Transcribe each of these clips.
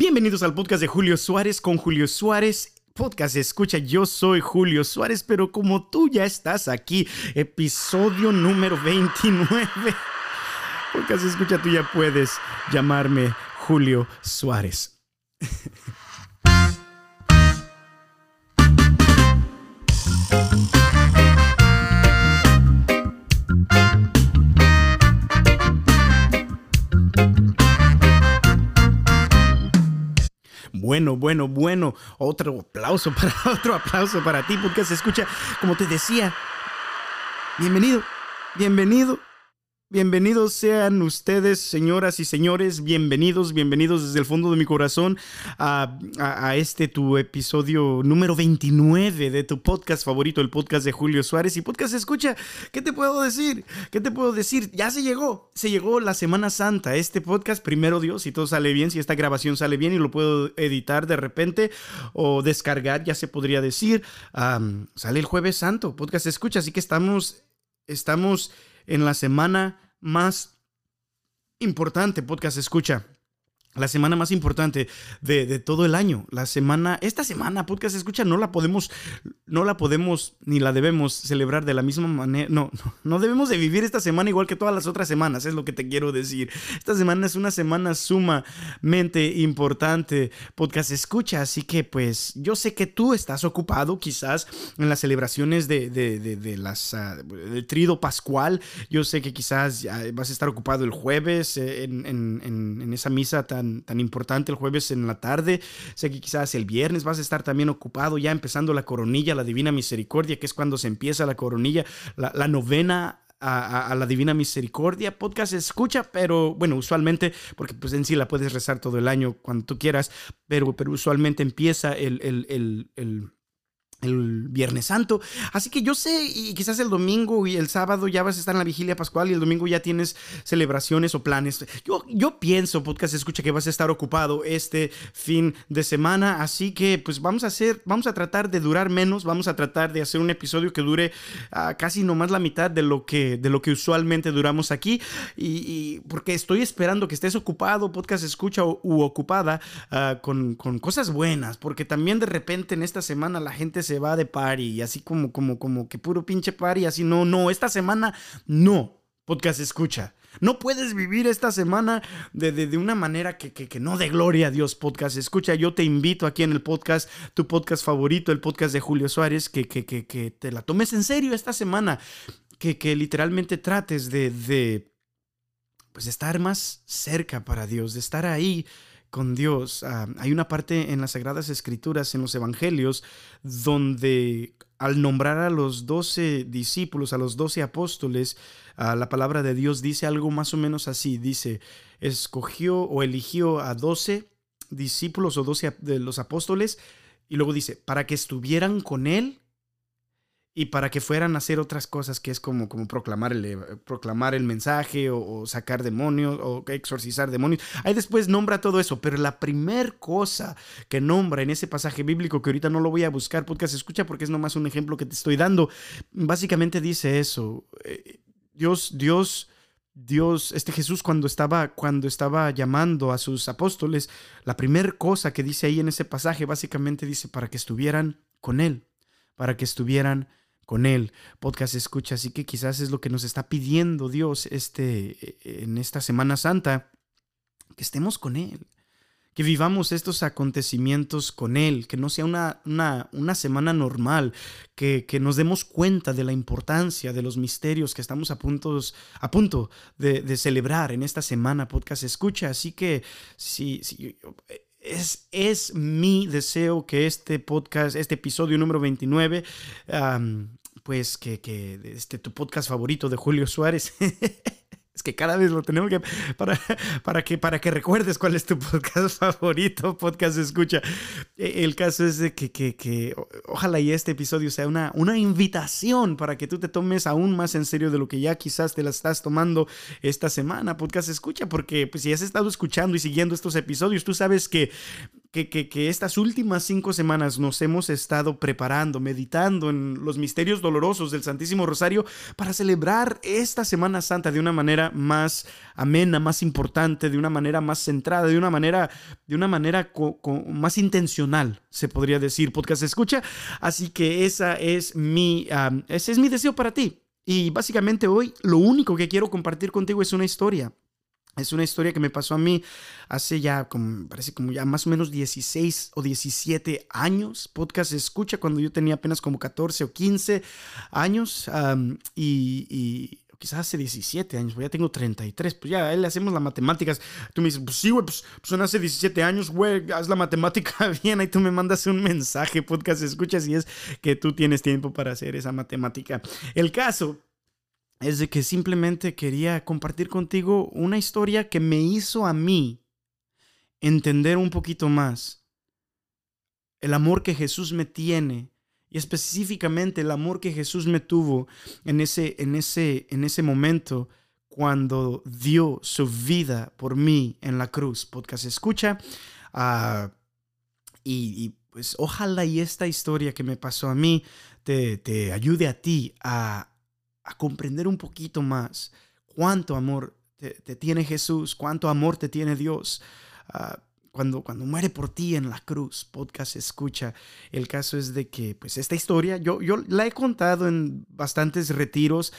Bienvenidos al podcast de Julio Suárez con Julio Suárez. Podcast escucha, yo soy Julio Suárez, pero como tú ya estás aquí, episodio número 29. Podcast escucha, tú ya puedes llamarme Julio Suárez. Bueno, bueno, bueno. Otro aplauso para otro aplauso para ti porque se escucha, como te decía. Bienvenido, bienvenido Bienvenidos sean ustedes, señoras y señores, bienvenidos, bienvenidos desde el fondo de mi corazón a, este tu episodio número 29 de tu podcast favorito, el podcast de Julio Suárez. Y podcast escucha, ¿qué te puedo decir? ¿Qué te puedo decir? Ya se llegó, se llegó la Semana Santa. Este podcast, primero Dios, si todo sale bien, si esta grabación sale bien y lo puedo editar de repente o descargar, ya se podría decir, sale el jueves santo, podcast escucha. Así que estamos, estamos en la semana más importante, podcast escucha la semana más importante de, todo el año. La semana, esta semana, podcast escucha, no la podemos, no la podemos ni la debemos celebrar de la misma manera. No, no, no debemos de vivir esta semana igual que todas las otras semanas, es lo que te quiero decir. Esta semana es una semana sumamente importante, podcast escucha, así que pues yo sé que tú estás ocupado quizás en las celebraciones de, de, las, uh, trido pascual. Yo sé que quizás vas a estar ocupado el jueves eh, en, en, en esa misa tan tan, importante el jueves en la tarde. Sé que quizás el viernes vas a estar también ocupado ya empezando la coronilla, la Divina Misericordia, que es cuando se empieza la coronilla, la, novena a, la Divina Misericordia. Podcast escucha, pero bueno, usualmente, porque pues en sí la puedes rezar todo el año cuando tú quieras, pero, pero usualmente empieza el, el el Viernes Santo. Así que yo sé, y quizás el domingo y el sábado ya vas a estar en la vigilia pascual y el domingo ya tienes celebraciones o planes. Yo, pienso, podcast escucha, que vas a estar ocupado este fin de semana. Así que pues vamos a hacer, vamos a tratar de durar menos, vamos a tratar de hacer un episodio que dure uh, casi nomás la mitad de lo que, de lo que usualmente duramos aquí. Y, porque estoy esperando que estés ocupado, podcast escucha u, ocupada uh, con, con cosas buenas. Porque también de repente en esta semana la gente se va de party y así como, como, como que puro pinche party, así no, no, esta semana no, podcast escucha. No puedes vivir esta semana de, de, una manera que, que, que, no de gloria a Dios podcast. Escucha, yo te invito aquí en el podcast, tu podcast favorito, el podcast de Julio Suárez, que, que, que te la tomes en serio esta semana. Que, que literalmente trates de, de pues estar más cerca para Dios, de estar ahí con Dios. Ah, hay una parte en las Sagradas Escrituras, en los Evangelios, donde al nombrar a los doce discípulos, a los doce apóstoles, ah, la palabra de Dios dice algo más o menos así. Dice, escogió o eligió a doce discípulos o doce de los apóstoles, y luego dice, para que estuvieran con él y para que fueran a hacer otras cosas que es como, como proclamar, el, eh, proclamar el mensaje o, sacar demonios o exorcizar demonios. Ahí después nombra todo eso, pero la primer cosa que nombra en ese pasaje bíblico, que ahorita no lo voy a buscar, podcast escucha porque es nomás un ejemplo que te estoy dando, básicamente dice eso. Eh, Dios, Dios... Dios, este Jesús cuando estaba, cuando estaba llamando a sus apóstoles, la primera cosa que dice ahí en ese pasaje básicamente dice para que estuvieran con Él, para que estuvieran con Él. Podcast escucha, así que quizás es lo que nos está pidiendo Dios este, en esta Semana Santa, que estemos con Él, que vivamos estos acontecimientos con Él, que no sea una, una, una semana normal, que, que, nos demos cuenta de la importancia de los misterios que estamos a, a punto de, de celebrar en esta semana. Podcast escucha, así que si, si es, es, mi deseo que este podcast, este episodio número 29, pues que, que este, tu podcast favorito de Julio Suárez Es que cada vez lo tenemos que para, para que para que recuerdes cuál es tu podcast favorito, podcast escucha. E, el caso es de que, que, que, ojalá y este episodio sea una, una invitación para que tú te tomes aún más en serio de lo que ya quizás te la estás tomando esta semana, podcast escucha, porque pues si has estado escuchando y siguiendo estos episodios, tú sabes que que, que, estas últimas cinco semanas nos hemos estado preparando, meditando en los misterios dolorosos del Santísimo Rosario para celebrar esta Semana Santa de una manera más amena, más importante, de una manera más centrada, de una manera, de una manera más intencional, se podría decir, podcast escucha. Así que esa es mi, ese es mi deseo para ti. Y básicamente hoy lo único que quiero compartir contigo es una historia. Es una historia que me pasó a mí hace ya, parece como ya más o menos 16 o 17 años. Podcast escucha cuando yo tenía apenas como 14 o 15 años. y, quizás hace 17 años, pues ya tengo 33. Pues ya, le hacemos las matemáticas. Tú me dices, pues sí, güey, pues, pues, son hace 17 años, güey, haz la matemática bien. Ahí tú me mandas un mensaje, podcast escucha, si es que tú tienes tiempo para hacer esa matemática. El caso es de que simplemente quería compartir contigo una historia que me hizo a mí entender un poquito más el amor que Jesús me tiene y específicamente el amor que Jesús me tuvo en ese, en ese, en ese momento cuando dio su vida por mí en la cruz. Podcast escucha. Uh, y, y, pues ojalá y esta historia que me pasó a mí te, te ayude a ti a, a comprender un poquito más cuánto amor te, tiene Jesús, cuánto amor te tiene Dios. Ah, cuando, cuando muere por ti en la cruz, podcast escucha. El caso es de que, pues, esta historia, yo, yo la he contado en bastantes retiros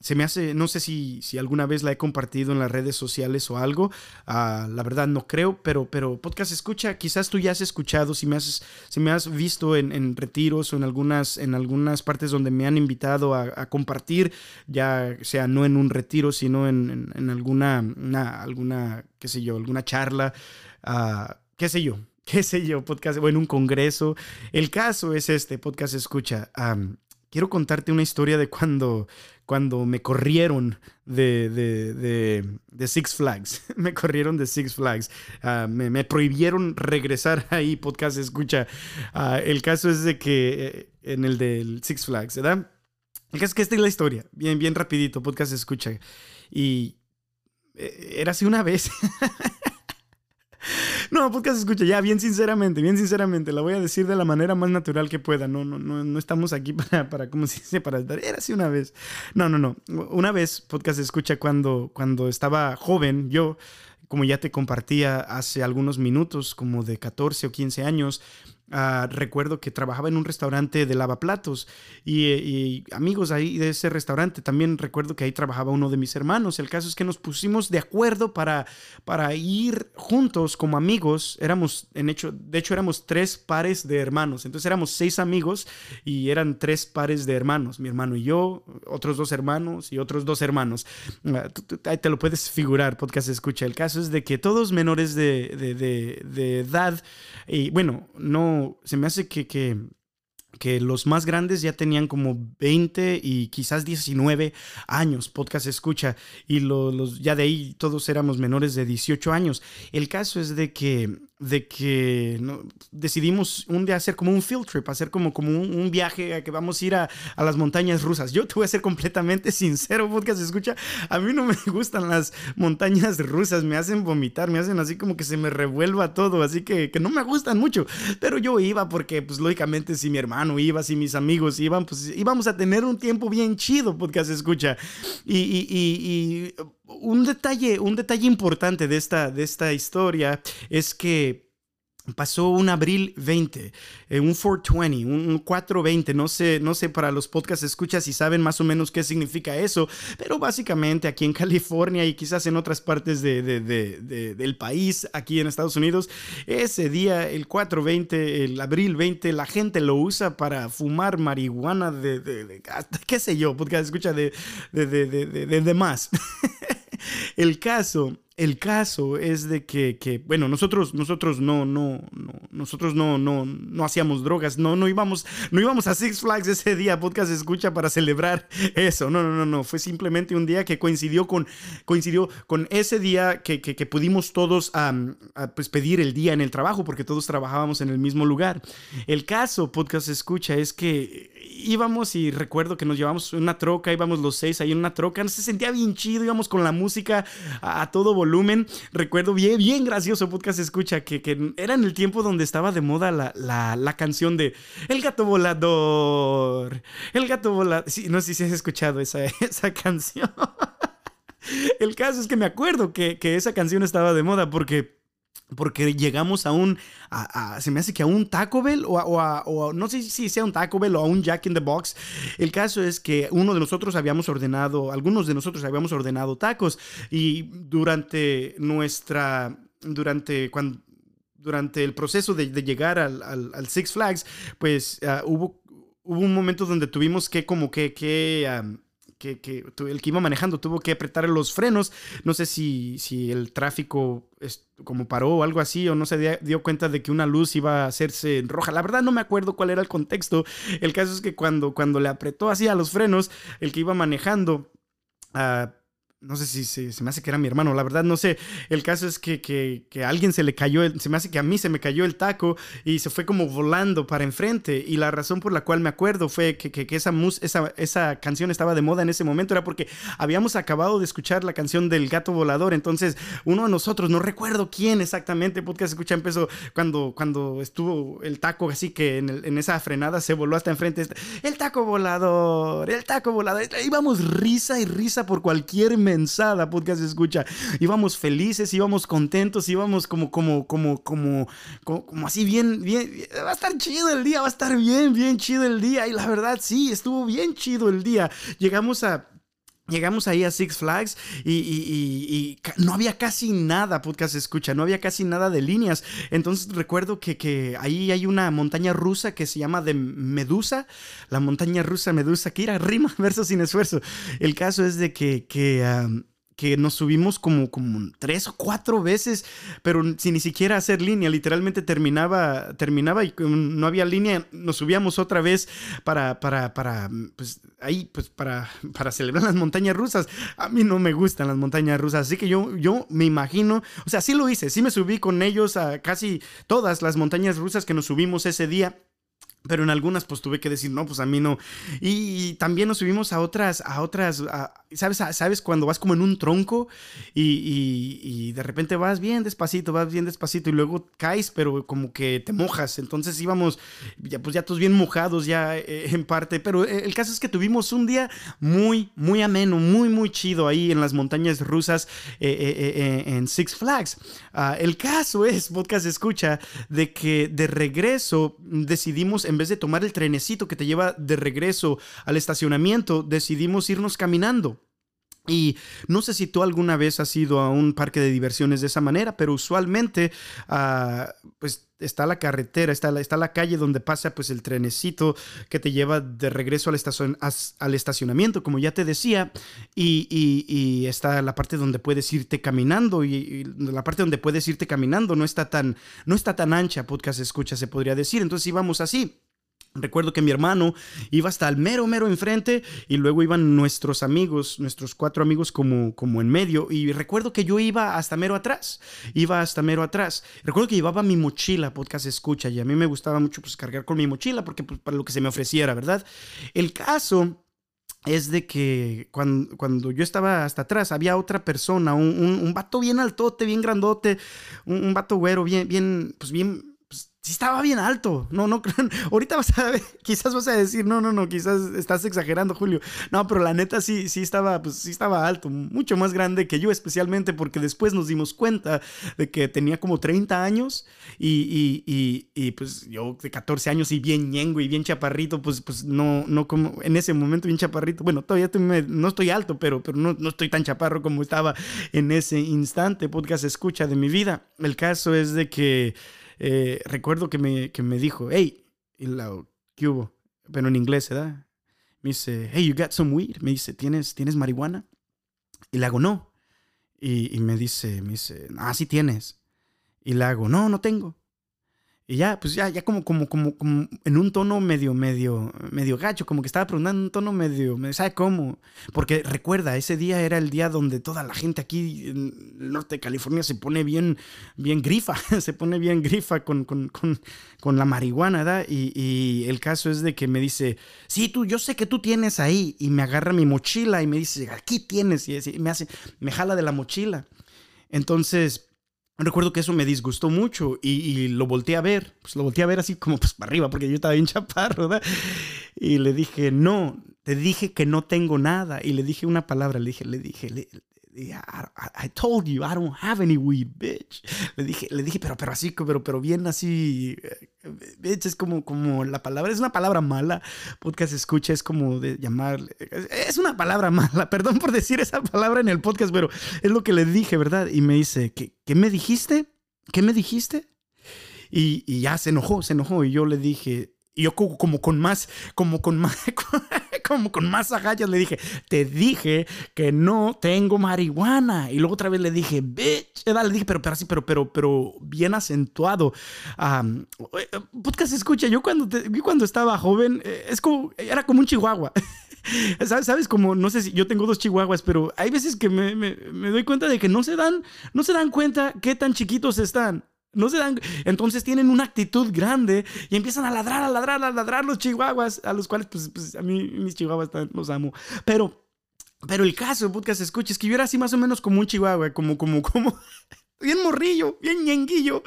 se me hace, no sé si, si alguna vez la he compartido en las redes sociales o algo, ah, la verdad no creo, pero, pero podcast escucha, quizás tú ya has escuchado, si me has, si me has visto en, retiros o en algunas, en algunas partes donde me han invitado a, compartir, ya sea no en un retiro, sino en, alguna, alguna, qué sé yo, alguna charla, uh, qué sé yo, qué sé yo, podcast, o en un congreso. El caso es este, podcast escucha quiero contarte una historia de cuando, cuando me corrieron de, de, Six Flags. me corrieron de Six Flags. Ah, me, prohibieron regresar ahí, podcast escucha. Ah, el caso es de que eh, en el del Six Flags, ¿verdad? El caso es que esta es la historia. Bien, bien rapidito, podcast escucha. Y eh, era así una vez. No, podcast escucha, ya, bien sinceramente, bien sinceramente, la voy a decir de la manera más natural que pueda. No, no, no, no estamos aquí para, para ¿cómo se dice? Para Era así una vez. No, no, no. Una vez, podcast escucha, cuando, cuando estaba joven, yo, como ya te compartía hace algunos minutos, como de 14 o 15 años, Ah, recuerdo que trabajaba en un restaurante de lavaplatos y, y, amigos ahí de ese restaurante. También recuerdo que ahí trabajaba uno de mis hermanos. El caso es que nos pusimos de acuerdo para, para ir juntos como amigos. Éramos, en hecho, de hecho, éramos tres pares de hermanos. Entonces éramos seis amigos y eran tres pares de hermanos. Mi hermano y yo, otros dos hermanos y otros dos hermanos. Ah, ahí te lo puedes figurar, podcast escucha. El caso es de que todos menores de, de, de, de edad, y bueno, no se me hace que, que, los más grandes ya tenían como 20 y quizás 19 años, podcast escucha, y los, ya de ahí todos éramos menores de 18 años. El caso es de que de que ¿no? decidimos un día hacer como un field trip, hacer como, como un, viaje a que vamos a ir a, a, las montañas rusas. Yo te voy a ser completamente sincero, podcast escucha, a mí no me gustan las montañas rusas, me hacen vomitar, me hacen así como que se me revuelva todo, así que, que no me gustan mucho, pero yo iba porque pues lógicamente si mi hermano iba, si mis amigos iban, pues íbamos a tener un tiempo bien chido, podcast escucha. Y, y, y, y un detalle, un detalle importante de esta, de esta historia es que pasó un abril 20, eh, un 420, un 420, no sé, no sé para los podcasts escuchas si saben más o menos qué significa eso, pero básicamente aquí en California y quizás en otras partes de, del país, aquí en Estados Unidos, ese día, el 420, el abril 20, la gente lo usa para fumar marihuana de, qué sé yo, podcast escucha de, de, de más. el caso el caso es de que, bueno, nosotros, nosotros no, no, no, nosotros no, no, no hacíamos drogas, no, no íbamos, no íbamos a Six Flags ese día, podcast escucha para celebrar eso, no, no, no, no, fue simplemente un día que coincidió con, coincidió con ese día que, que, pudimos todos pues pedir el día en el trabajo, porque todos trabajábamos en el mismo lugar. El caso, podcast escucha, es que íbamos y recuerdo que nos llevamos una troca, íbamos los seis ahí en una troca, se sentía bien chido, íbamos con la música a, a todo volumen volumen. Recuerdo bien, bien gracioso podcast escucha, que, que era en el tiempo donde estaba de moda la, la, canción de El gato volador. El gato volador. No sé si has escuchado esa, esa canción. El caso es que me acuerdo que, que esa canción estaba de moda porque porque llegamos a un, se me hace que a un Taco Bell o, o, no sé si sea un Taco Bell o a un Jack in the Box. El caso es que uno de nosotros habíamos ordenado, algunos de nosotros habíamos ordenado tacos y durante nuestra, durante cuando, durante el proceso de, llegar al, al, Six Flags, pues ah, hubo, hubo un momento donde tuvimos que como que, que que, que, el que iba manejando tuvo que apretar los frenos. No sé si, si el tráfico es, como paró o algo así, o no se dio, cuenta de que una luz iba a hacerse roja. La verdad no me acuerdo cuál era el contexto. El caso es que cuando, cuando le apretó así a los frenos, el que iba manejando... Uh, no sé si se, me hace que era mi hermano, la verdad no sé. El caso es que, que, que, a alguien se le cayó, el, se me hace que a mí se me cayó el taco y se fue como volando para enfrente. Y la razón por la cual me acuerdo fue que, que esa, mus, esa, esa canción estaba de moda en ese momento, era porque habíamos acabado de escuchar la canción del gato volador. Entonces, uno de nosotros, no recuerdo quién exactamente, podcast escucha, empezó cuando, cuando estuvo el taco así que en, en esa frenada se voló hasta enfrente. El taco volador, el taco volador. Íbamos risa y risa por cualquier mensada, podcast escucha. Íbamos felices, íbamos contentos, íbamos como, como, como, como, como, así bien, bien, va a estar chido el día, va a estar bien, bien chido el día. Y la verdad, sí, estuvo bien chido el día. Llegamos a Llegamos ahí a Six Flags y, no había casi nada, podcast escucha, no había casi nada de líneas. Entonces recuerdo que, ahí hay una montaña rusa que se llama de Medusa, la montaña rusa Medusa, que era rima, verso sin esfuerzo. El caso es de que, que que nos subimos como, como tres o cuatro veces, pero sin ni siquiera hacer línea, literalmente terminaba, terminaba y no había línea, nos subíamos otra vez para, para, para, pues ahí, pues para, para celebrar las montañas rusas. A mí no me gustan las montañas rusas, así que yo, yo me imagino, o sea, sí lo hice, sí me subí con ellos a casi todas las montañas rusas que nos subimos ese día pero en algunas pues tuve que decir, no, pues a mí no. Y, también nos subimos a otras, a otras, ¿sabes? ¿Sabes cuando vas como en un tronco y, y, de repente vas bien despacito, vas bien despacito y luego caes, pero como que te mojas. Entonces íbamos, ya, pues ya todos bien mojados ya eh, en parte. Pero eh, el caso es que tuvimos un día muy, muy ameno, muy, muy chido ahí en las montañas rusas eh, en Six Flags. Ah, el caso es, podcast escucha, de que de regreso decidimos en vez de tomar el trenecito que te lleva de regreso al estacionamiento, decidimos irnos caminando. Y no sé si tú alguna vez has ido a un parque de diversiones de esa manera, pero usualmente ah, pues está la carretera, está la, está la calle donde pasa pues el trenecito que te lleva de regreso al, al estacionamiento, como ya te decía, y, está la parte donde puedes irte caminando y, la parte donde puedes irte caminando no está tan, no está tan ancha, podcast escucha, se podría decir. Entonces íbamos así. Recuerdo que mi hermano iba hasta el mero, mero enfrente y luego iban nuestros amigos, nuestros cuatro amigos como, como en medio. Y recuerdo que yo iba hasta mero atrás, iba hasta mero atrás. Recuerdo que llevaba mi mochila, podcast escucha, y a mí me gustaba mucho pues cargar con mi mochila porque pues, para lo que se me ofreciera, ¿verdad? El caso es de que cuando, cuando, yo estaba hasta atrás había otra persona, un, un, vato bien altote, bien grandote, un, un vato güero, bien, bien, pues bien sí estaba bien alto. No, no, ahorita vas a ver, quizás vas a decir, no, no, no, quizás estás exagerando, Julio. No, pero la neta sí, sí estaba, pues sí estaba alto, mucho más grande que yo, especialmente porque después nos dimos cuenta de que tenía como 30 años y, y, y, pues yo de 14 años y bien ñengo y bien chaparrito, pues, pues no, no como en ese momento bien chaparrito. Bueno, todavía no estoy alto, pero, pero no, no estoy tan chaparro como estaba en ese instante. Podcast escucha de mi vida. El caso es de que eh, recuerdo que me, que me dijo, hey, y la, ¿qué hubo? Pero en inglés, ¿verdad? Me dice, hey, you got some weed? Me dice, ¿tienes, ¿tienes marihuana? Y le hago, no. Y, me dice, me dice, ah, sí tienes. Y le hago, no, no tengo. Y ya, pues ya, ya como, como, como, como en un tono medio, medio, medio gacho, como que estaba preguntando un tono medio, ¿sabe cómo? Porque recuerda, ese día era el día donde toda la gente aquí en el norte de California se pone bien, bien grifa, se pone bien grifa con, con, con, con la marihuana, ¿verdad? Y, y, el caso es de que me dice, sí, tú, yo sé que tú tienes ahí, y me agarra mi mochila y me dice, aquí tienes, y me hace, me jala de la mochila. Entonces, recuerdo que eso me disgustó mucho y, lo volteé a ver, pues lo volteé a ver así como pues para arriba, porque yo estaba bien chaparro. Y le dije, no, te dije que no tengo nada. Y le dije una palabra, le dije, le dije, le, I, told you I don't have any weed, bitch. Le dije, le dije, pero, pero así, pero, pero bien así, eh, bitch, es como, como la palabra, es una palabra mala. Podcast escucha, es como de llamar, es una palabra mala. Perdón por decir esa palabra en el podcast, pero es lo que le dije, ¿verdad? Y me dice, ¿qué, qué me dijiste? ¿Qué me dijiste? Y, y ya se enojó, se enojó. Y yo le dije, yo como con más, como con más, como con más agallas le dije, te dije que no tengo marihuana. Y luego otra vez le dije, bitch, le dije, pero, pero así, pero, pero, pero bien acentuado. Um, podcast escucha, yo cuando, cuando estaba joven, eh, es como, era como un chihuahua. ¿Sabes? Como, no sé si yo tengo dos chihuahuas, pero hay veces que me, me, me doy cuenta de que no se dan, no se dan cuenta qué tan chiquitos están. No se dan. Entonces tienen una actitud grande y empiezan a ladrar, a ladrar, a ladrar los chihuahuas, a los cuales, pues, pues a mí mis chihuahuas los amo. Pero, pero el caso, podcast escucha, es que yo era así más o menos como un chihuahua, como, como, como, bien morrillo, bien ñenguillo,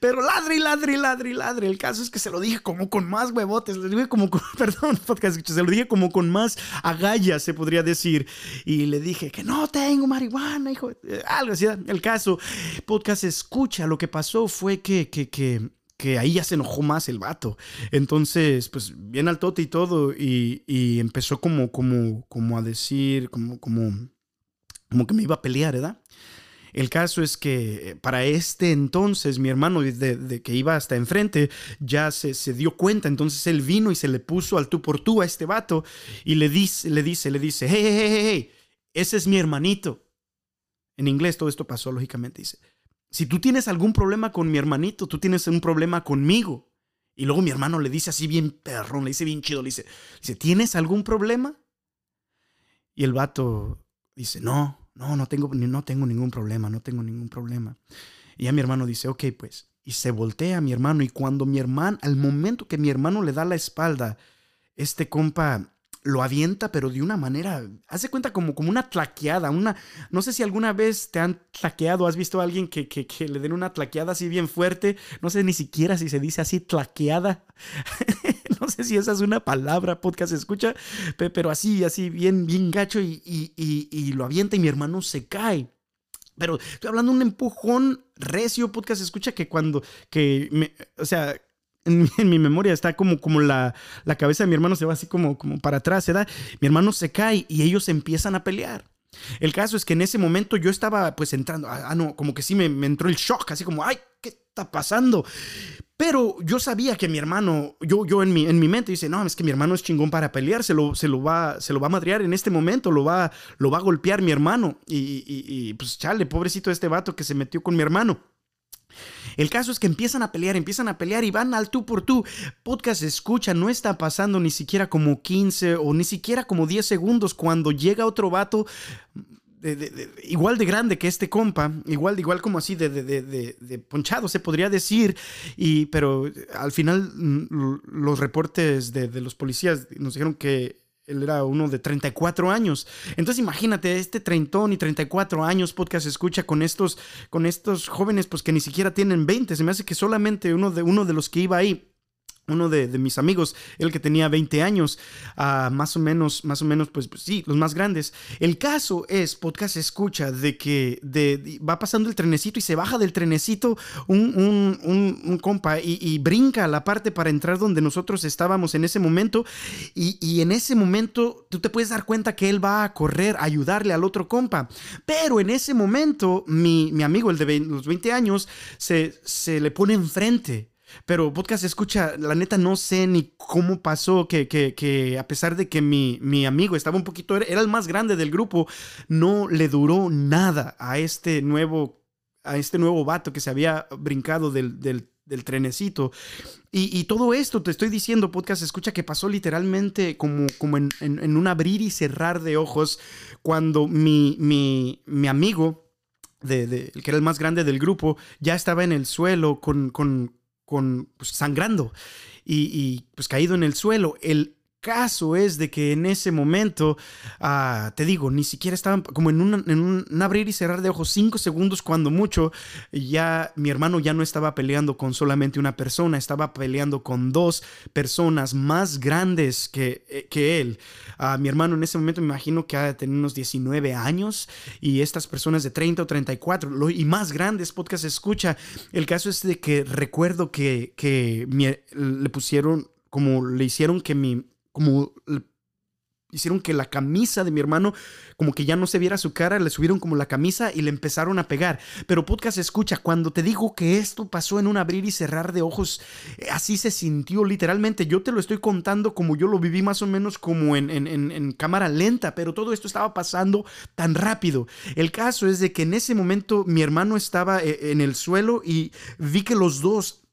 pero ladre y ladre y ladre ladre. El caso es que se lo dije como con más huevotes, le dije como con, perdón, podcast, se lo dije como con más agallas, se podría decir. Y le dije que no tengo marihuana, hijo, eh, algo así. El caso, podcast escucha, lo que pasó fue que, que, que que ahí ya se enojó más el vato. Entonces, pues bien al tote y todo, y, y empezó como, como, como a decir, como, como, como que me iba a pelear, ¿verdad? El caso es que eh, para este entonces mi hermano de, que iba hasta enfrente ya se, dio cuenta, entonces él vino y se le puso al tú por tú a este vato y le dice, le dice, le dice, hey, hey, hey, hey, ese es mi hermanito. En inglés todo esto pasó, lógicamente, dice, si tú tienes algún problema con mi hermanito, tú tienes un problema conmigo. Y luego mi hermano le dice así bien perrón, le dice bien chido, le dice, dice, ¿tienes algún problema? Y el vato dice, no, no, no tengo, no tengo ningún problema, no tengo ningún problema. Y ya mi hermano dice, ok, pues. Y se voltea a mi hermano y cuando mi hermano, al momento que mi hermano le da la espalda, este compa lo avienta, pero de una manera, hace cuenta como, como una tlaqueada, una, no sé si alguna vez te han tlaqueado, has visto a alguien que, que, que le den una tlaqueada así bien fuerte, no sé ni siquiera si se dice así tlaqueada, no sé si esa es una palabra, podcast escucha, pero así, así, bien, bien gacho y, y, lo avienta y mi hermano se cae. Pero estoy hablando de un empujón recio, podcast escucha, que cuando, que, me, o sea, en, mi memoria está como, como la, la, cabeza de mi hermano se va así como, como para atrás, ¿verdad? Mi hermano se cae y ellos empiezan a pelear. El caso es que en ese momento yo estaba pues entrando, ah, ah no, como que sí me, entró el shock, así como, ay, ¿qué está pasando? Pero yo sabía que mi hermano, yo, yo en, mi, en mi mente dice, no, es que mi hermano es chingón para pelear, se lo, se lo, va, se lo va a madrear en este momento, lo va, lo va a golpear mi hermano. Y, y, y pues chale, pobrecito este vato que se metió con mi hermano. El caso es que empiezan a pelear, empiezan a pelear y van al tú por tú. Podcast escucha, no está pasando ni siquiera como 15 o ni siquiera como 10 segundos cuando llega otro vato igual de grande que este compa, igual, igual como así de, ponchado, se podría decir, y, pero al final mm, los reportes de, los policías nos dijeron que él era uno de 34 años. Entonces imagínate, este treintón y 34 años podcast escucha con estos, con estos jóvenes pues que ni siquiera tienen 20. Se me hace que solamente uno de, uno de los que iba ahí uno de, mis amigos, el que tenía 20 años, uh, más o menos, más o menos, pues, pues, sí, los más grandes. El caso es, podcast escucha, de que va pasando el trenecito y se baja del trenecito un, compa y, brinca la parte para entrar donde nosotros estábamos en ese momento. Y, en ese momento tú te puedes dar cuenta que él va a correr a ayudarle al otro compa. Pero en ese momento, mi, mi amigo, el de los 20 años, se le pone enfrente pero podcast escucha, la neta no sé ni cómo pasó que, que, que a pesar de que mi, mi, amigo estaba un poquito, era el más grande del grupo, no le duró nada a este nuevo, a este nuevo vato que se había brincado del, del, trenecito. Y, y, todo esto te estoy diciendo, podcast, escucha que pasó literalmente como, como en, en, un abrir y cerrar de ojos cuando mi, mi, mi amigo, de, de, el que era el más grande del grupo, ya estaba en el suelo con, con, con pues, sangrando y, pues caído en el suelo. El caso es de que en ese momento, ah, te digo, ni siquiera estaban como en un, abrir y cerrar de ojos, cinco segundos cuando mucho, ya mi hermano ya no estaba peleando con solamente una persona, estaba peleando con dos personas más grandes que, eh, que él. Uh, mi hermano en ese momento me imagino que ha de tener unos 19 años y estas personas de 30 o 34 lo, y más grandes podcast escucha. El caso es de que recuerdo que, que le pusieron como le hicieron que mi como hicieron que la camisa de mi hermano como que ya no se viera su cara, le subieron como la camisa y le empezaron a pegar. Pero podcast escucha, cuando te digo que esto pasó en un abrir y cerrar de ojos, eh, así se sintió literalmente. Yo te lo estoy contando como yo lo viví más o menos como en, en cámara lenta, pero todo esto estaba pasando tan rápido. El caso es de que en ese momento mi hermano estaba eh, en el suelo y vi que los dos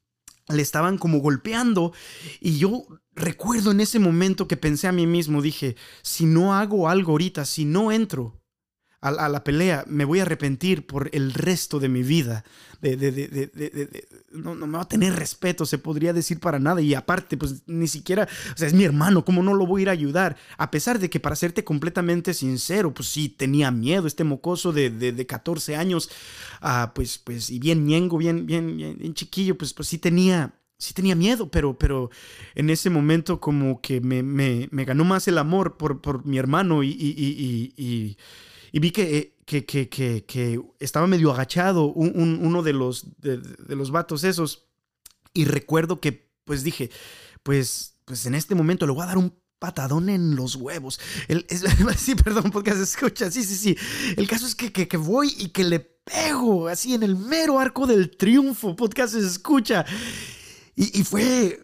le estaban como golpeando. Y yo recuerdo en ese momento que pensé a mí mismo, dije, si no hago algo ahorita, si no entro a, la pelea, me voy a arrepentir por el resto de mi vida. De, no, no, me va a tener respeto, se podría decir para nada. Y aparte, pues ni siquiera, o sea, es mi hermano, ¿cómo no lo voy a ir a ayudar? A pesar de que, para serte completamente sincero, pues sí, tenía miedo este mocoso de, 14 años, ah, pues, pues, y bien ñengo, bien, bien, bien, chiquillo, pues, pues sí tenía sí tenía miedo, pero, pero en ese momento como que me, me, me ganó más el amor por, por mi hermano y, y, y, y vi que, que, que, que, estaba medio agachado un, uno de los, de, los vatos esos. Y recuerdo que pues dije, pues, pues en este momento le voy a dar un patadón en los huevos. Sí, perdón, se escucha. Sí, sí, sí. El caso es que, que, que, voy y que le pego así en el mero arco del triunfo. Podcast escucha. Y, fue,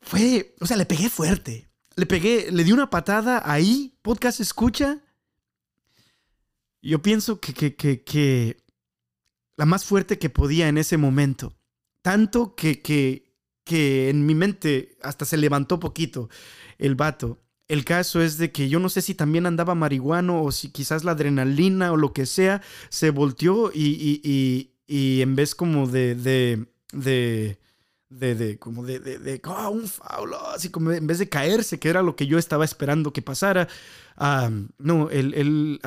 fue, o sea, le pegué fuerte. Le pegué, le di una patada ahí, podcast escucha. Yo pienso que, que, que, que la más fuerte que podía en ese momento. Tanto que, que, que en mi mente hasta se levantó poquito el vato. El caso es de que yo no sé si también andaba marihuano o si quizás la adrenalina o lo que sea se volteó y, y, y, y en vez como de, de, de de, como de, de, de oh, un faulo, así como en vez de caerse, que era lo que yo estaba esperando que pasara, no, él, él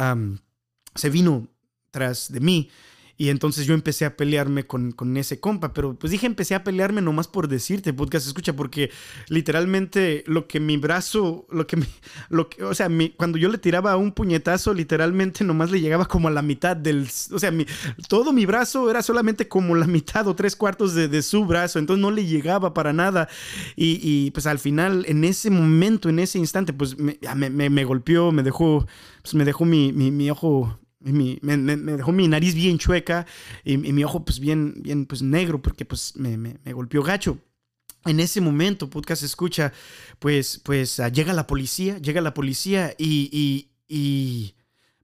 se vino tras de mí y entonces yo empecé a pelearme con, con, ese compa, pero pues dije empecé a pelearme nomás por decirte, podcast escucha, porque literalmente lo que mi brazo, lo que mi, lo que, o sea, cuando yo le tiraba un puñetazo, literalmente nomás le llegaba como a la mitad del, o sea, todo mi brazo era solamente como la mitad o tres cuartos de, de su brazo, entonces no le llegaba para nada. Y, pues al final, en ese momento, en ese instante, pues me, me, me golpeó, me dejó, pues me dejó mi, mi, mi ojo me, dejó mi nariz bien chueca y, mi ojo pues bien, bien pues negro porque pues me, me golpeó gacho. En ese momento, podcast escucha, pues, pues ah, llega la policía, llega la policía y, y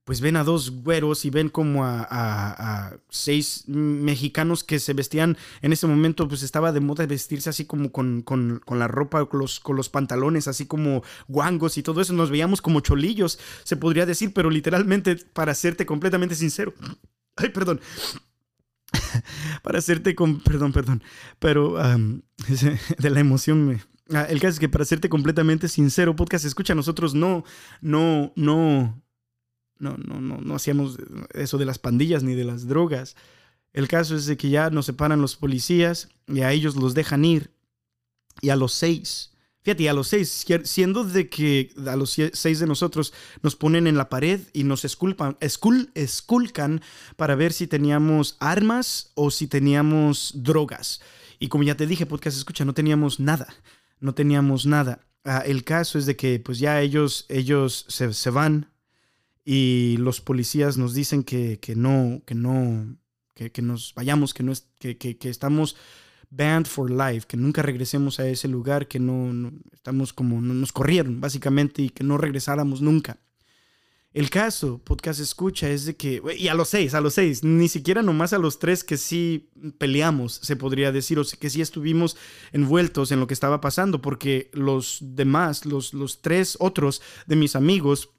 pues ven a dos güeros y ven como a, seis mexicanos que se vestían en ese momento, pues estaba de moda vestirse así como con, con, la ropa, con los, con los pantalones, así como guangos y todo eso. Nos veíamos como cholillos, se podría decir, pero literalmente, para serte completamente sincero. Ay, perdón. para serte con. Perdón, perdón. Pero de la emoción me. Ah, el caso es que para serte completamente sincero, podcast escucha, nosotros no, no, no, no, no, no, no hacíamos eso de las pandillas ni de las drogas. El caso es de que ya nos separan los policías y a ellos los dejan ir. Y a los seis, fíjate, a los seis, siendo de que a los seis de nosotros nos ponen en la pared y nos esculpan, escul, esculcan para ver si teníamos armas o si teníamos drogas. Y como ya te dije, podcast escucha, no teníamos nada, no teníamos nada. Ah, el caso es de que pues ya ellos, ellos se, se van, y los policías nos dicen que, que no, que no, que, que, nos vayamos, que, no es, que, que, que, estamos banned for life, que nunca regresemos a ese lugar, que no, estamos como, nos corrieron básicamente y que no regresáramos nunca. El caso, podcast escucha, es de que, y a los seis, a los seis, ni siquiera nomás a los tres que sí peleamos, se podría decir, o que sí estuvimos envueltos en lo que estaba pasando, porque los demás, los, los tres otros de mis amigos,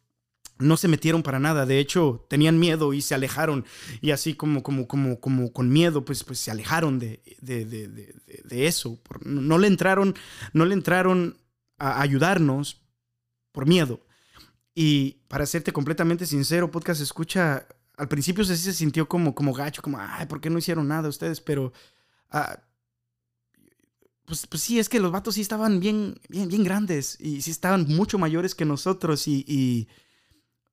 no se metieron para nada, de hecho tenían miedo y se alejaron y así como, como, como, como con miedo pues, pues se alejaron de, de, de, de eso, no le entraron, no le entraron a ayudarnos por miedo. Y para serte completamente sincero, podcast escucha, al principio sí se sintió como, como gacho, como, ay, ¿por qué no hicieron nada ustedes? Pero, ah, pues, pues sí, es que los vatos sí estaban bien, bien, bien grandes y sí estaban mucho mayores que nosotros y,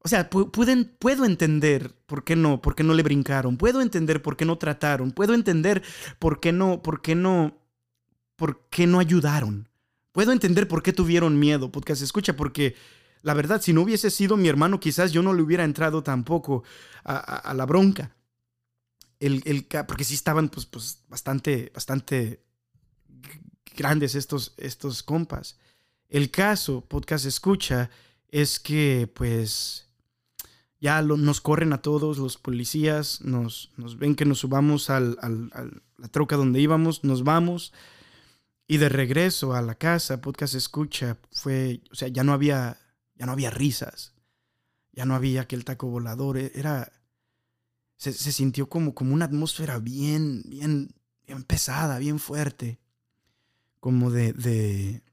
o sea, puedo entender por qué no, por qué no le brincaron, puedo entender por qué no trataron, puedo entender por qué no, por qué no, por qué no ayudaron. Puedo entender por qué tuvieron miedo, podcast escucha, porque la verdad, si no hubiese sido mi hermano, quizás yo no le hubiera entrado tampoco a, la bronca. El, el, porque sí estaban pues, pues bastante, bastante grandes estos, estos compas. El caso, podcast escucha, es que pues ya nos corren a todos los policías, nos, ven que nos subamos al, la troca donde íbamos, nos vamos y de regreso a la casa, podcast escucha, fue, o sea, ya no había, ya no había risas, ya no había aquel taco volador, e, era, se, se sintió como, como una atmósfera bien, bien, bien pesada, bien fuerte, como de, de,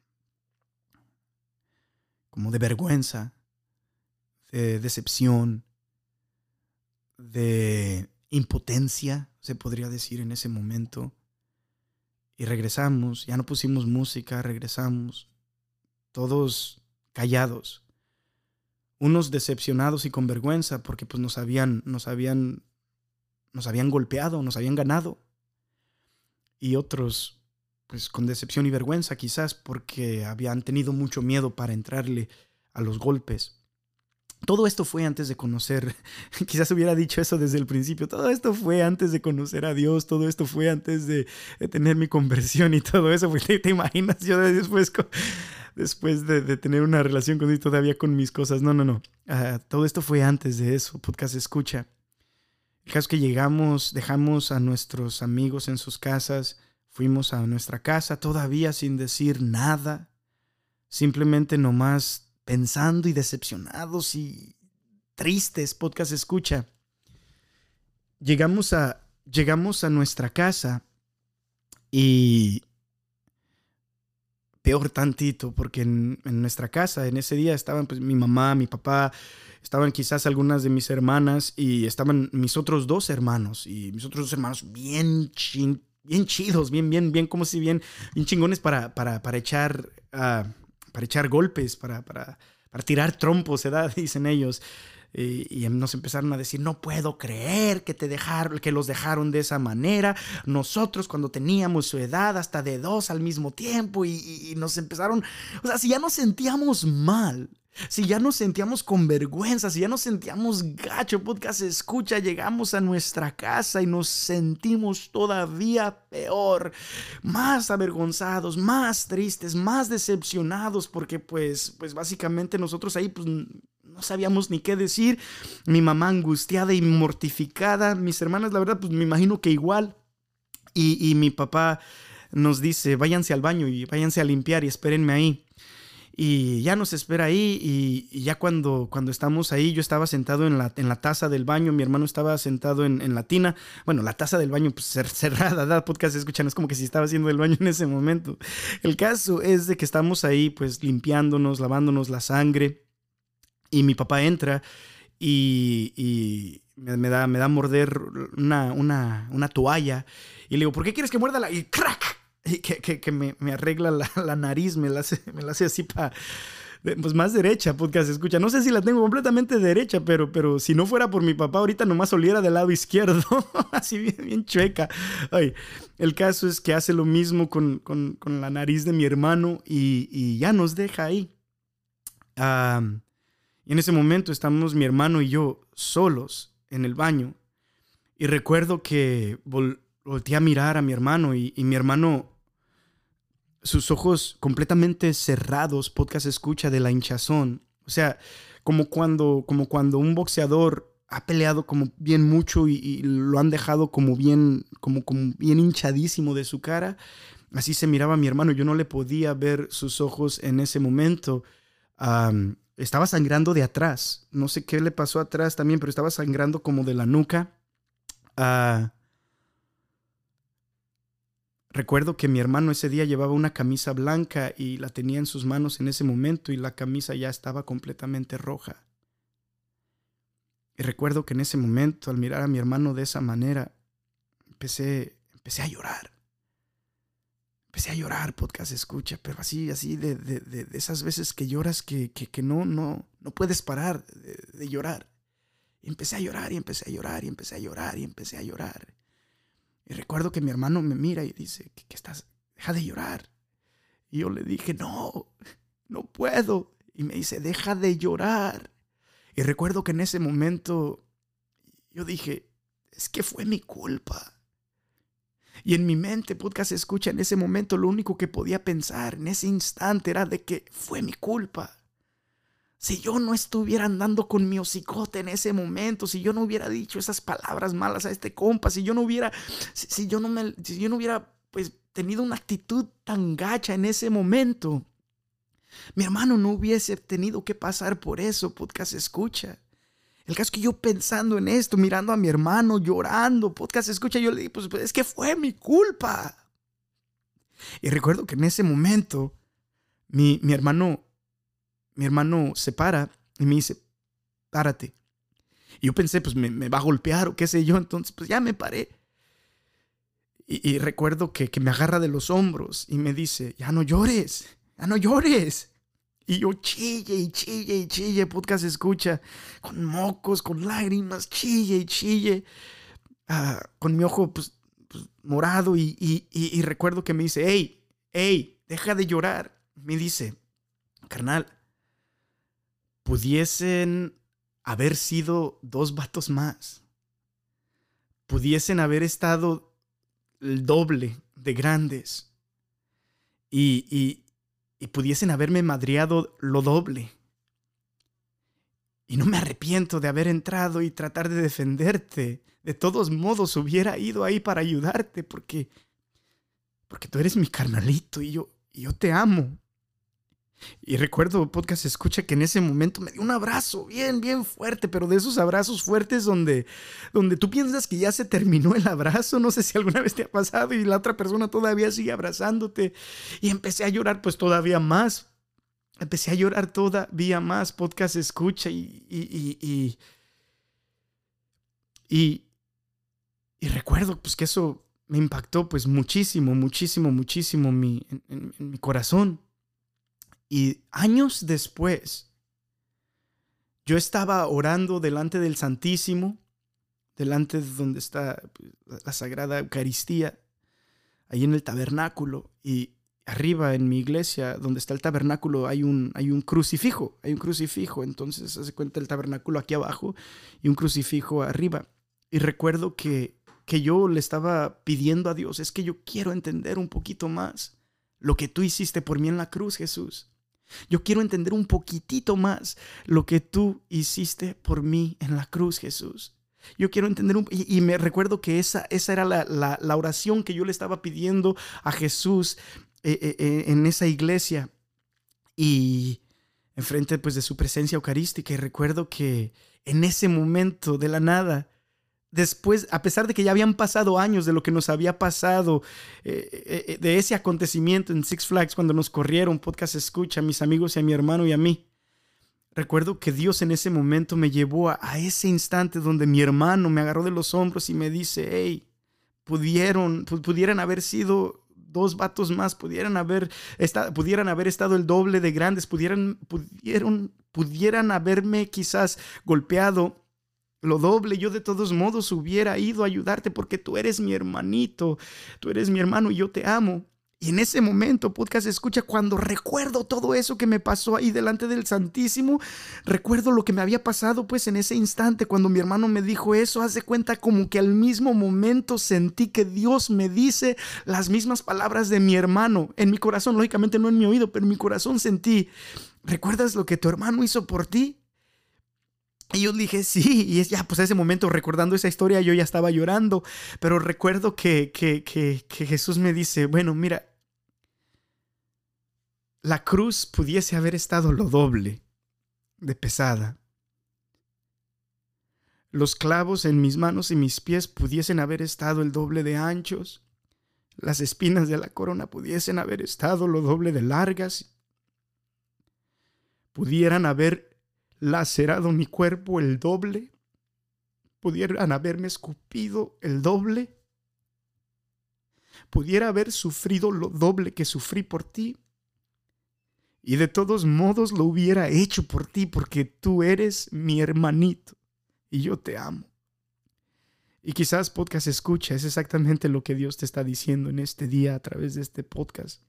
como de vergüenza, de decepción, de impotencia, se podría decir en ese momento. Y regresamos, ya no pusimos música, regresamos, todos callados, unos decepcionados y con vergüenza porque pues nos habían, nos habían, nos habían golpeado, nos habían ganado. Y otros pues con decepción y vergüenza quizás porque habían tenido mucho miedo para entrarle a los golpes. Todo esto fue antes de conocer, quizás hubiera dicho eso desde el principio, todo esto fue antes de conocer a Dios, todo esto fue antes de, tener mi conversión y todo eso, porque te imaginas yo después, después de, tener una relación con Dios todavía con mis cosas, no, no, no, ah, todo esto fue antes de eso, podcast escucha. El que llegamos, dejamos a nuestros amigos en sus casas, fuimos a nuestra casa todavía sin decir nada, simplemente nomás pensando y decepcionados y tristes, podcast escucha. Llegamos a, llegamos a nuestra casa y peor tantito, porque en, nuestra casa en ese día estaban pues, mi mamá, mi papá, estaban quizás algunas de mis hermanas y estaban mis otros dos hermanos y mis otros dos hermanos bien bien chidos, bien, bien, bien, como si bien, bien chingones para, para, para echar, uh, para echar golpes, para, para, para tirar trompos, ¿verdad? Dicen ellos. Y, nos empezaron a decir, no puedo creer que te dejaron, que los dejaron de esa manera. Nosotros cuando teníamos su edad, hasta de dos al mismo tiempo, y, y nos empezaron, o sea, si ya nos sentíamos mal, si ya nos sentíamos con vergüenza, si ya nos sentíamos gacho, podcast escucha, llegamos a nuestra casa y nos sentimos todavía peor, más avergonzados, más tristes, más decepcionados, porque pues, pues básicamente nosotros ahí pues no sabíamos ni qué decir, mi mamá angustiada y mortificada, mis hermanas la verdad pues me imagino que igual, y, y mi papá nos dice, váyanse al baño y váyanse a limpiar y espérenme ahí. Y ya nos espera ahí y, ya cuando, cuando estamos ahí, yo estaba sentado en la, en la taza del baño, mi hermano estaba sentado en, la tina. Bueno, la taza del baño pues cerrada, da podcast escuchan, es como que si estaba haciendo el baño en ese momento. El caso es de que estamos ahí pues limpiándonos, lavándonos la sangre y mi papá entra y, me, da, me da a morder una, una, una toalla y le digo, ¿por qué quieres que muerda la...? Y crack que, que, me, arregla la, nariz, me la hace, me la hace así para... Pues más derecha, podcast escucha. No sé si la tengo completamente derecha, pero, pero si no fuera por mi papá, ahorita nomás oliera del lado izquierdo. así bien, bien chueca. El caso es que hace lo mismo con, con, la nariz de mi hermano y, y ya nos deja ahí. y en ese momento estamos mi hermano y yo solos en el baño. Y recuerdo que volteé a mirar a mi hermano y, mi hermano sus ojos completamente cerrados, podcast escucha de la hinchazón. O sea, como cuando, como cuando un boxeador ha peleado como bien mucho y, lo han dejado como bien, como, bien hinchadísimo de su cara. Así se miraba mi hermano. Yo no le podía ver sus ojos en ese momento. estaba sangrando de atrás. No sé qué le pasó atrás también, pero estaba sangrando como de la nuca. Ah, Recuerdo que mi hermano ese día llevaba una camisa blanca y la tenía en sus manos en ese momento y la camisa ya estaba completamente roja. Y recuerdo que en ese momento, al mirar a mi hermano de esa manera, empecé, empecé a llorar. Empecé a llorar, podcast escucha, pero así, así, de, de, de, esas veces que lloras que, que, que, no, no, no puedes parar de, llorar. Empecé a llorar y empecé a llorar y empecé a llorar y empecé a llorar. Y recuerdo que mi hermano me mira y dice, ¿qué, estás? Deja de llorar. Y yo le dije, no, no puedo. Y me dice, deja de llorar. Y recuerdo que en ese momento yo dije, es que fue mi culpa. Y en mi mente, podcast escucha, en ese momento lo único que podía pensar en ese instante era de que fue mi culpa. Si yo no estuviera andando con mi hocicote en ese momento, si yo no hubiera dicho esas palabras malas a este compa, si yo no hubiera, si, yo no me, si yo no hubiera, pues, tenido una actitud tan gacha en ese momento, mi hermano no hubiese tenido que pasar por eso, podcast escucha. El caso es que yo pensando en esto, mirando a mi hermano, llorando, podcast escucha, yo le dije, pues, pues es que fue mi culpa. Y recuerdo que en ese momento, mi, mi hermano mi hermano se para y me dice, párate. Y yo pensé, pues me, va a golpear o qué sé yo, entonces pues ya me paré. Y, recuerdo que, que, me agarra de los hombros y me dice, ya no llores, ya no llores. Y yo chille y chille y chille, podcast escucha, con mocos, con lágrimas, chille y chille, ah, con mi ojo pues, pues morado y, y, y recuerdo que me dice, hey, hey, deja de llorar. Me dice, carnal, pudiesen haber sido dos vatos más. Pudiesen haber estado el doble de grandes. Y, y, pudiesen haberme madreado lo doble. Y no me arrepiento de haber entrado y tratar de defenderte. De todos modos, hubiera ido ahí para ayudarte porque porque tú eres mi carnalito y yo y yo te amo. Y recuerdo, podcast escucha que en ese momento me dio un abrazo bien, bien fuerte, pero de esos abrazos fuertes donde, donde tú piensas que ya se terminó el abrazo, no sé si alguna vez te ha pasado y la otra persona todavía sigue abrazándote. Y empecé a llorar pues todavía más. Empecé a llorar todavía más, podcast escucha y... y, y, y, recuerdo pues que eso me impactó pues muchísimo, muchísimo, muchísimo mi, en mi corazón. Y años después, yo estaba orando delante del Santísimo, delante de donde está pues, la Sagrada Eucaristía, ahí en el tabernáculo, y arriba en mi iglesia, donde está el tabernáculo, hay un, hay un crucifijo, hay un crucifijo, entonces hace cuenta el tabernáculo aquí abajo y un crucifijo arriba. Y recuerdo que, que yo le estaba pidiendo a Dios, es que yo quiero entender un poquito más lo que tú hiciste por mí en la cruz, Jesús. Yo quiero entender un poquitito más lo que tú hiciste por mí en la cruz, Jesús. Yo quiero entender un... Y, me recuerdo que esa, esa era la, oración que yo le estaba pidiendo a Jesús eh, eh, eh, en esa iglesia. Y enfrente pues de su presencia eucarística. Y recuerdo que en ese momento de la nada después, a pesar de que ya habían pasado años de lo que nos había pasado, eh, eh, eh, de ese acontecimiento en Six Flags cuando nos corrieron, podcast escucha, a mis amigos y a mi hermano y a mí, recuerdo que Dios en ese momento me llevó a, ese instante donde mi hermano me agarró de los hombros y me dice, hey, pudieron, pudieran haber sido dos vatos más, pudieran haber, estado, pudieran haber estado el doble de grandes, pudieran, pudieron, pudieran haberme quizás golpeado lo doble, yo de todos modos hubiera ido a ayudarte porque tú eres mi hermanito, tú eres mi hermano y yo te amo. Y en ese momento, podcast escucha, cuando recuerdo todo eso que me pasó ahí delante del Santísimo, recuerdo lo que me había pasado pues en ese instante cuando mi hermano me dijo eso, haz de cuenta como que al mismo momento sentí que Dios me dice las mismas palabras de mi hermano. En mi corazón, lógicamente no en mi oído, pero en mi corazón sentí, ¿recuerdas lo que tu hermano hizo por ti? Y yo dije, sí, y es ya, pues ese momento, recordando esa historia, yo ya estaba llorando, pero recuerdo que, que, que, que Jesús me dice, bueno, mira, la cruz pudiese haber estado lo doble de pesada. Los clavos en mis manos y mis pies pudiesen haber estado el doble de anchos. las espinas de la corona pudiesen haber estado lo doble de largas, pudieran haber lacerado mi cuerpo el doble, pudieran haberme escupido el doble, pudiera haber sufrido lo doble que sufrí por ti, y de todos modos lo hubiera hecho por ti porque tú eres mi hermanito y yo te amo. Y quizás podcast escucha, es exactamente lo que Dios te está diciendo en este día a través de este podcast,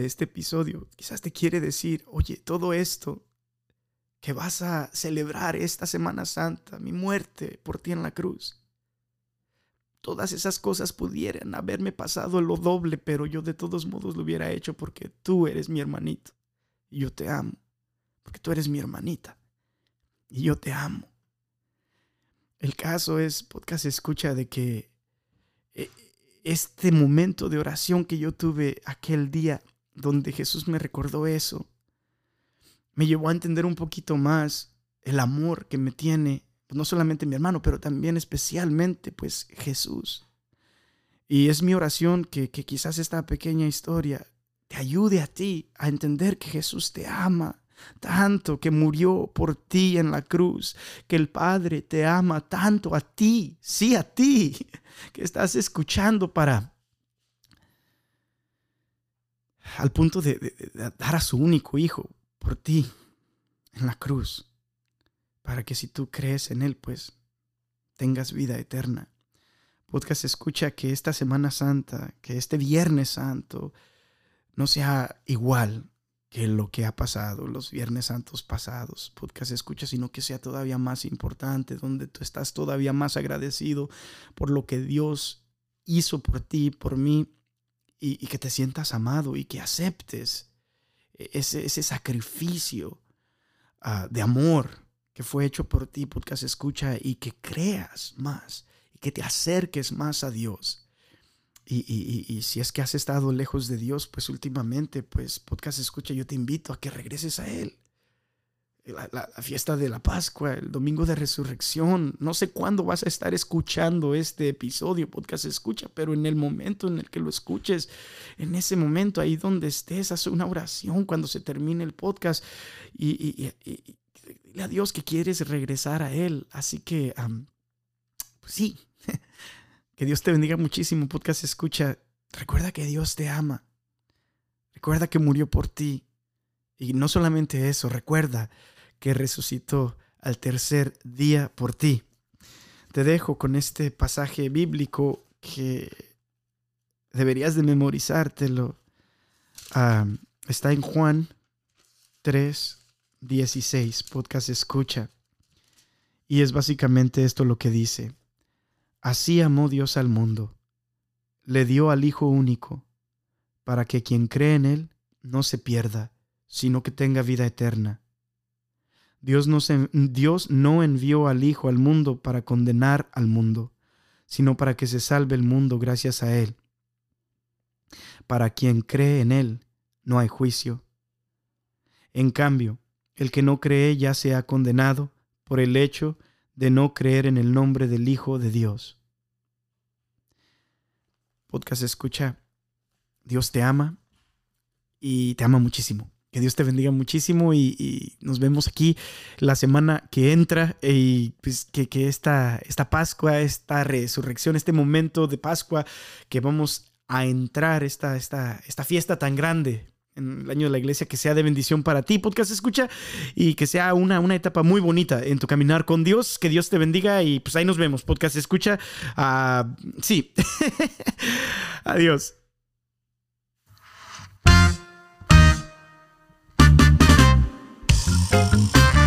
de este episodio. Quizás te quiere decir, oye, todo esto que vas a celebrar esta Semana Santa, mi muerte por ti en la cruz, todas esas cosas pudieran haberme pasado lo doble, pero yo de todos modos lo hubiera hecho porque tú eres mi hermanito y yo te amo, porque tú eres mi hermanita y yo te amo. El caso es, podcast escucha de que eh, este momento de oración que yo tuve aquel día donde Jesús me recordó eso, me llevó a entender un poquito más el amor que me tiene, pues, no solamente mi hermano, pero también especialmente pues Jesús. Y es mi oración que, que quizás esta pequeña historia te ayude a ti a entender que Jesús te ama tanto que murió por ti en la cruz, que el Padre te ama tanto a ti, sí a ti, que estás escuchando para al punto de, dar a su único hijo por ti en la cruz, para que si tú crees en Él, pues tengas vida eterna. Podcast escucha que esta Semana Santa, que este Viernes Santo, no sea igual que lo que ha pasado los Viernes Santos pasados, podcast escucha, sino que sea todavía más importante, donde tú estás todavía más agradecido por lo que Dios hizo por ti, por mí, y, que te sientas amado y que aceptes ese, ese sacrificio ah, de amor que fue hecho por ti, podcast escucha, y que creas más, y que te acerques más a Dios. Y, si es que has estado lejos de Dios, pues últimamente, pues podcast escucha, yo te invito a que regreses a Él. La, fiesta de la Pascua, el domingo de resurrección. No sé cuándo vas a estar escuchando este episodio, podcast escucha, pero en el momento en el que lo escuches, en ese momento, ahí donde estés, haz una oración cuando se termine el podcast y, dile a Dios que quieres regresar a Él. Así que, pues sí. Que Dios te bendiga muchísimo, podcast escucha. Recuerda que Dios te ama. Recuerda que murió por ti. Y no solamente eso, recuerda que resucitó al tercer día por ti. Te dejo con este pasaje bíblico que deberías de memorizártelo. Está en Juan 3, 16, podcast escucha. Y es básicamente esto lo que dice. Así amó Dios al mundo, le dio al Hijo único, para que quien cree en Él no se pierda, sino que tenga vida eterna. Dios no, envió al Hijo al mundo para condenar al mundo, sino para que se salve el mundo gracias a Él. Para quien cree en Él no hay juicio. En cambio, el que no cree ya se ha condenado por el hecho de no creer en el nombre del Hijo de Dios. Podcast escucha, Dios te ama y te ama muchísimo. Que Dios te bendiga muchísimo y, nos vemos aquí la semana que entra y pues que, esta, esta Pascua, esta resurrección, este momento de Pascua que vamos a entrar, esta, esta, esta fiesta tan grande en el año de la iglesia, que sea de bendición para ti, podcast escucha, y que sea una, una etapa muy bonita en tu caminar con Dios. Que Dios te bendiga y pues ahí nos vemos, podcast escucha. Uh, sí, adiós. Thank